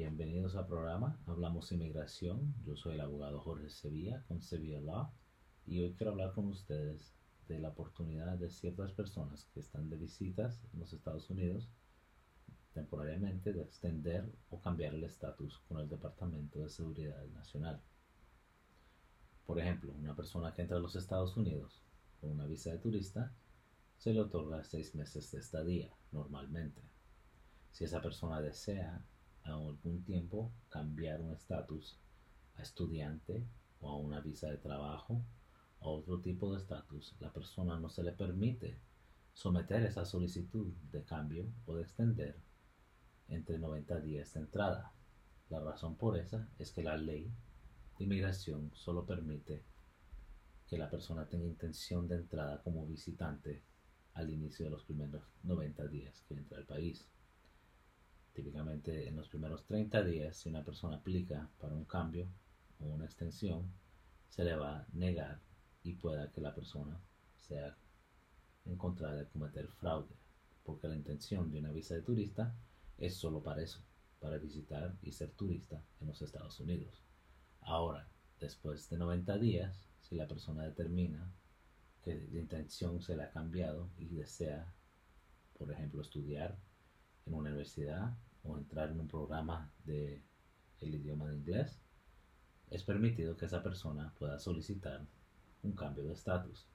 Bienvenidos al programa Hablamos Inmigración. Yo soy el abogado Jorge Sevilla con Sevilla Law y hoy quiero hablar con ustedes de la oportunidad de ciertas personas que están de visitas en los Estados Unidos temporariamente de extender o cambiar el estatus con el Departamento de Seguridad Nacional. Por ejemplo, una persona que entra a los Estados Unidos con una visa de turista se le otorga seis meses de estadía normalmente. Si esa persona desea a algún tiempo cambiar un estatus a estudiante o a una visa de trabajo o otro tipo de estatus, la persona no se le permite someter esa solicitud de cambio o de extender entre 90 días de entrada. La razón por esa es que la ley de inmigración solo permite que la persona tenga intención de entrada como visitante al inicio de los primeros 90 días que entra al país. En los primeros 30 días, si una persona aplica para un cambio o una extensión, se le va a negar y pueda que la persona sea encontrada de cometer fraude, porque la intención de una visa de turista es solo para eso, para visitar y ser turista en los Estados Unidos. Ahora, después de 90 días, si la persona determina que la intención se le ha cambiado y desea, por ejemplo, estudiar en una universidad o entrar en un programa de el idioma de inglés, es permitido que esa persona pueda solicitar un cambio de estatus.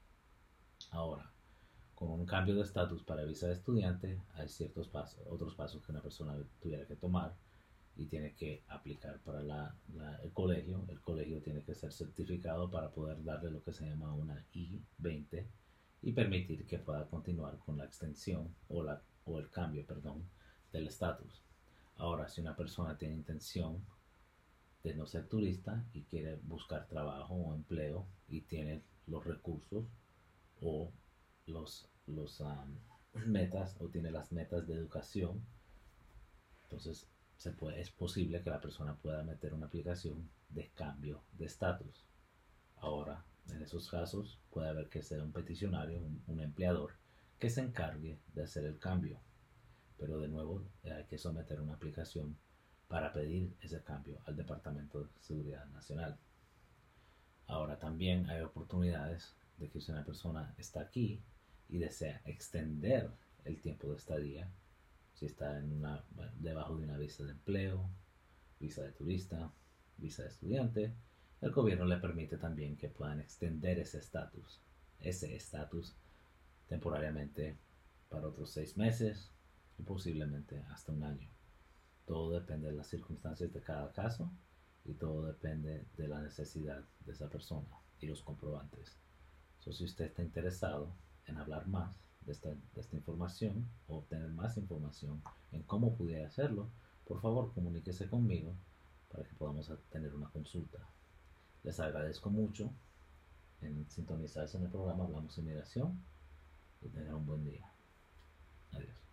Ahora, con un cambio de estatus para visa de estudiante, hay ciertos pasos, otros pasos que una persona tuviera que tomar y tiene que aplicar para el colegio. El colegio tiene que ser certificado para poder darle lo que se llama una I-20 y permitir que pueda continuar con la extensión o, la, o el cambio, perdón, del estatus. Ahora, si una persona tiene intención de no ser turista y quiere buscar trabajo o empleo y tiene los recursos o los, los metas o tiene las metas de educación, entonces es posible que la persona pueda meter una aplicación de cambio de estatus. Ahora, en esos casos puede haber que sea un peticionario, un, empleador, que se encargue de hacer el cambio. Pero de nuevo hay que someter una aplicación para pedir ese cambio al Departamento de Seguridad Nacional. Ahora también hay oportunidades de que si una persona está aquí y desea extender el tiempo de estadía, si está en una, debajo de una visa de empleo, visa de turista, visa de estudiante, el gobierno le permite también que puedan extender ese estatus, ese estatus temporariamente para otros seis meses y posiblemente hasta un año. Todo depende de las circunstancias de cada caso y todo depende de la necesidad de esa persona y los comprobantes. So, si usted está interesado en hablar más de esta, de esta información o obtener más información en cómo pudiera hacerlo, por favor comuníquese conmigo para que podamos tener una consulta. Les agradezco mucho en sintonizarse en el programa Hablamos Inmigración y tengan un buen día. Adiós.